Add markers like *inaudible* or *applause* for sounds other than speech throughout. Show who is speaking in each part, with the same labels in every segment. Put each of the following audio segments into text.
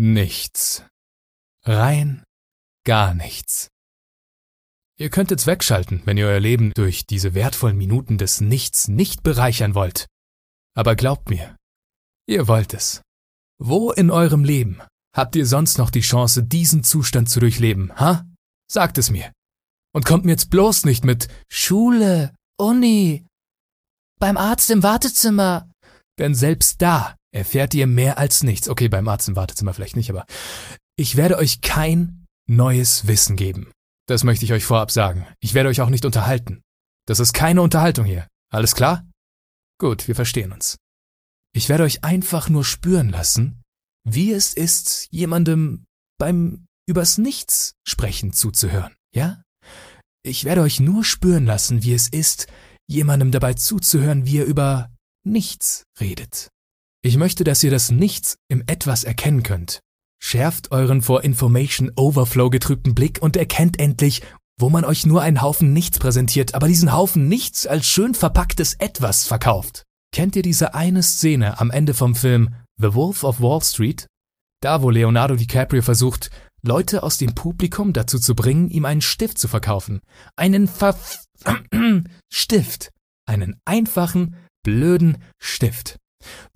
Speaker 1: nichts. Rein gar nichts. Ihr könnt jetzt wegschalten, wenn ihr euer Leben durch diese wertvollen Minuten des Nichts nicht bereichern wollt. Aber glaubt mir, ihr wollt es. Wo in eurem Leben habt ihr sonst noch die Chance, diesen Zustand zu durchleben, ha? Sagt es mir. Und kommt mir jetzt bloß nicht mit
Speaker 2: Schule, Uni, beim Arzt im Wartezimmer.
Speaker 1: Denn selbst da erfährt ihr mehr als nichts. Okay, beim Arzt im Wartezimmer vielleicht nicht, aber ich werde euch kein neues Wissen geben. Das möchte ich euch vorab sagen. Ich werde euch auch nicht unterhalten. Das ist keine Unterhaltung hier. Alles klar? Gut, wir verstehen uns. Ich werde euch einfach nur spüren lassen, wie es ist, jemandem beim übers Nichts sprechen zuzuhören, ja? Ich werde euch nur spüren lassen, wie es ist, jemandem dabei zuzuhören, wie er über nichts redet. Ich möchte, dass ihr das Nichts im Etwas erkennen könnt. Schärft euren vor Information Overflow getrübten Blick und erkennt endlich, wo man euch nur einen Haufen Nichts präsentiert, aber diesen Haufen Nichts als schön verpacktes Etwas verkauft. Kennt ihr diese eine Szene am Ende vom Film The Wolf of Wall Street? Da, wo Leonardo DiCaprio versucht, Leute aus dem Publikum dazu zu bringen, ihm einen Stift zu verkaufen. Einen Verf *clears throat* Stift. Einen einfachen, blöden Stift.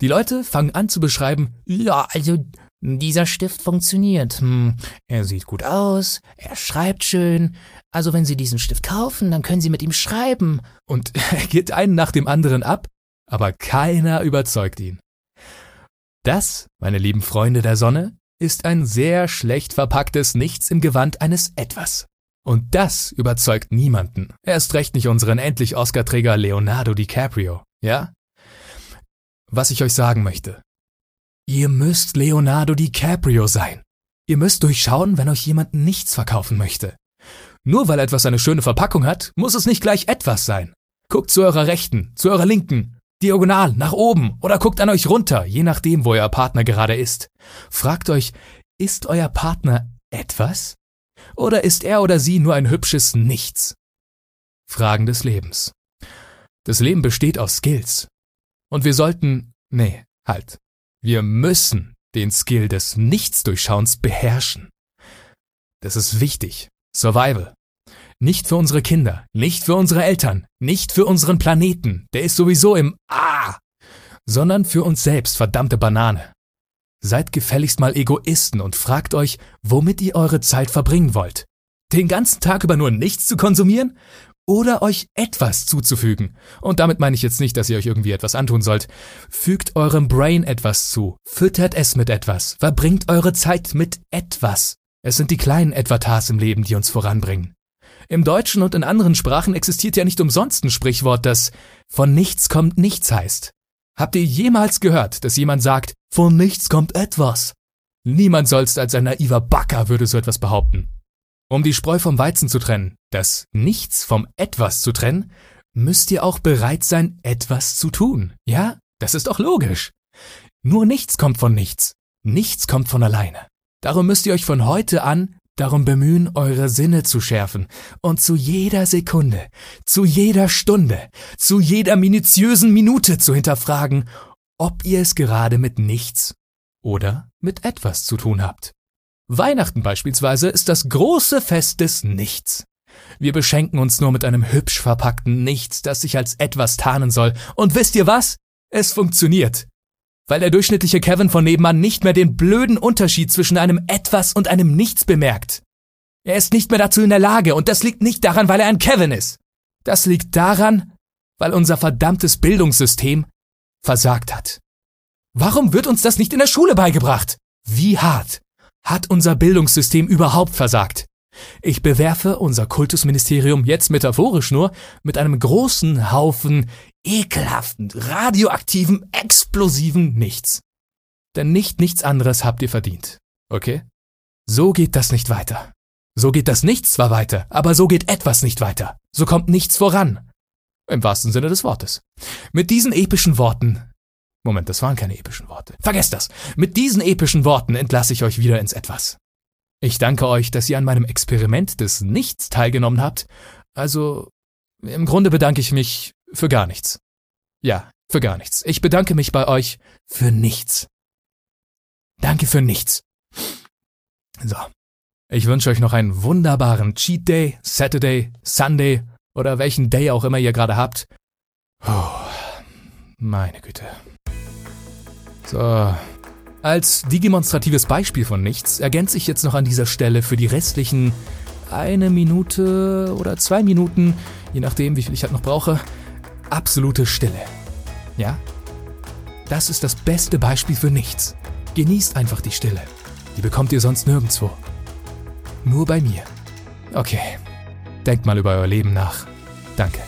Speaker 1: Die Leute fangen an zu beschreiben,
Speaker 2: ja, also dieser Stift funktioniert. Hm, er sieht gut aus, er schreibt schön. Also wenn Sie diesen Stift kaufen, dann können Sie mit ihm schreiben.
Speaker 1: Und *laughs* er geht einen nach dem anderen ab, aber keiner überzeugt ihn. Das, meine lieben Freunde der Sonne, ist ein sehr schlecht verpacktes Nichts im Gewand eines Etwas. Und das überzeugt niemanden. Erst recht nicht unseren endlich Oscar-Träger Leonardo DiCaprio, ja? Was ich euch sagen möchte. Ihr müsst Leonardo DiCaprio sein. Ihr müsst durchschauen, wenn euch jemand nichts verkaufen möchte. Nur weil etwas eine schöne Verpackung hat, muss es nicht gleich etwas sein. Guckt zu eurer Rechten, zu eurer Linken, diagonal, nach oben oder guckt an euch runter, je nachdem, wo euer Partner gerade ist. Fragt euch, ist euer Partner etwas? Oder ist er oder sie nur ein hübsches Nichts? Fragen des Lebens. Das Leben besteht aus Skills. Und wir sollten, nee, halt. Wir müssen den Skill des Nichtsdurchschauens beherrschen. Das ist wichtig. Survival. Nicht für unsere Kinder, nicht für unsere Eltern, nicht für unseren Planeten, der ist sowieso im Ah, sondern für uns selbst, verdammte Banane. Seid gefälligst mal Egoisten und fragt euch, womit ihr eure Zeit verbringen wollt. Den ganzen Tag über nur nichts zu konsumieren? Oder euch etwas zuzufügen? Und damit meine ich jetzt nicht, dass ihr euch irgendwie etwas antun sollt. Fügt eurem Brain etwas zu, füttert es mit etwas, verbringt eure Zeit mit etwas. Es sind die kleinen Etwatas im Leben, die uns voranbringen. Im Deutschen und in anderen Sprachen existiert ja nicht umsonst ein Sprichwort, das von nichts kommt nichts heißt. Habt ihr jemals gehört, dass jemand sagt, von nichts kommt etwas? Niemand sonst als ein naiver Backer würde so etwas behaupten. Um die Spreu vom Weizen zu trennen, das Nichts vom Etwas zu trennen, müsst ihr auch bereit sein, etwas zu tun. Ja, das ist doch logisch. Nur nichts kommt von nichts. Nichts kommt von alleine. Darum müsst ihr euch von heute an darum bemühen, eure Sinne zu schärfen und zu jeder Sekunde, zu jeder Stunde, zu jeder minutiösen Minute zu hinterfragen, ob ihr es gerade mit nichts oder mit etwas zu tun habt. Weihnachten beispielsweise ist das große Fest des Nichts. Wir beschenken uns nur mit einem hübsch verpackten Nichts, das sich als etwas tarnen soll. Und wisst ihr was? Es funktioniert weil der durchschnittliche Kevin von nebenan nicht mehr den blöden Unterschied zwischen einem Etwas und einem Nichts bemerkt. Er ist nicht mehr dazu in der Lage, und das liegt nicht daran, weil er ein Kevin ist. Das liegt daran, weil unser verdammtes Bildungssystem versagt hat. Warum wird uns das nicht in der Schule beigebracht? Wie hart hat unser Bildungssystem überhaupt versagt? Ich bewerfe unser Kultusministerium jetzt metaphorisch nur mit einem großen Haufen ekelhaften, radioaktiven, explosiven Nichts. Denn nicht nichts anderes habt ihr verdient. Okay? So geht das nicht weiter. So geht das Nichts zwar weiter, aber so geht etwas nicht weiter. So kommt nichts voran. Im wahrsten Sinne des Wortes. Mit diesen epischen Worten. Moment, das waren keine epischen Worte. Vergesst das. Mit diesen epischen Worten entlasse ich euch wieder ins Etwas. Ich danke euch, dass ihr an meinem Experiment des Nichts teilgenommen habt. Also, im Grunde bedanke ich mich für gar nichts. Ja, für gar nichts. Ich bedanke mich bei euch für nichts. Danke für nichts. So. Ich wünsche euch noch einen wunderbaren Cheat Day, Saturday, Sunday oder welchen Day auch immer ihr gerade habt. Oh, meine Güte. So. Als demonstratives Beispiel von nichts ergänze ich jetzt noch an dieser Stelle für die restlichen eine Minute oder zwei Minuten, je nachdem, wie viel ich halt noch brauche, absolute Stille. Ja? Das ist das beste Beispiel für nichts. Genießt einfach die Stille. Die bekommt ihr sonst nirgendwo. Nur bei mir. Okay. Denkt mal über euer Leben nach. Danke.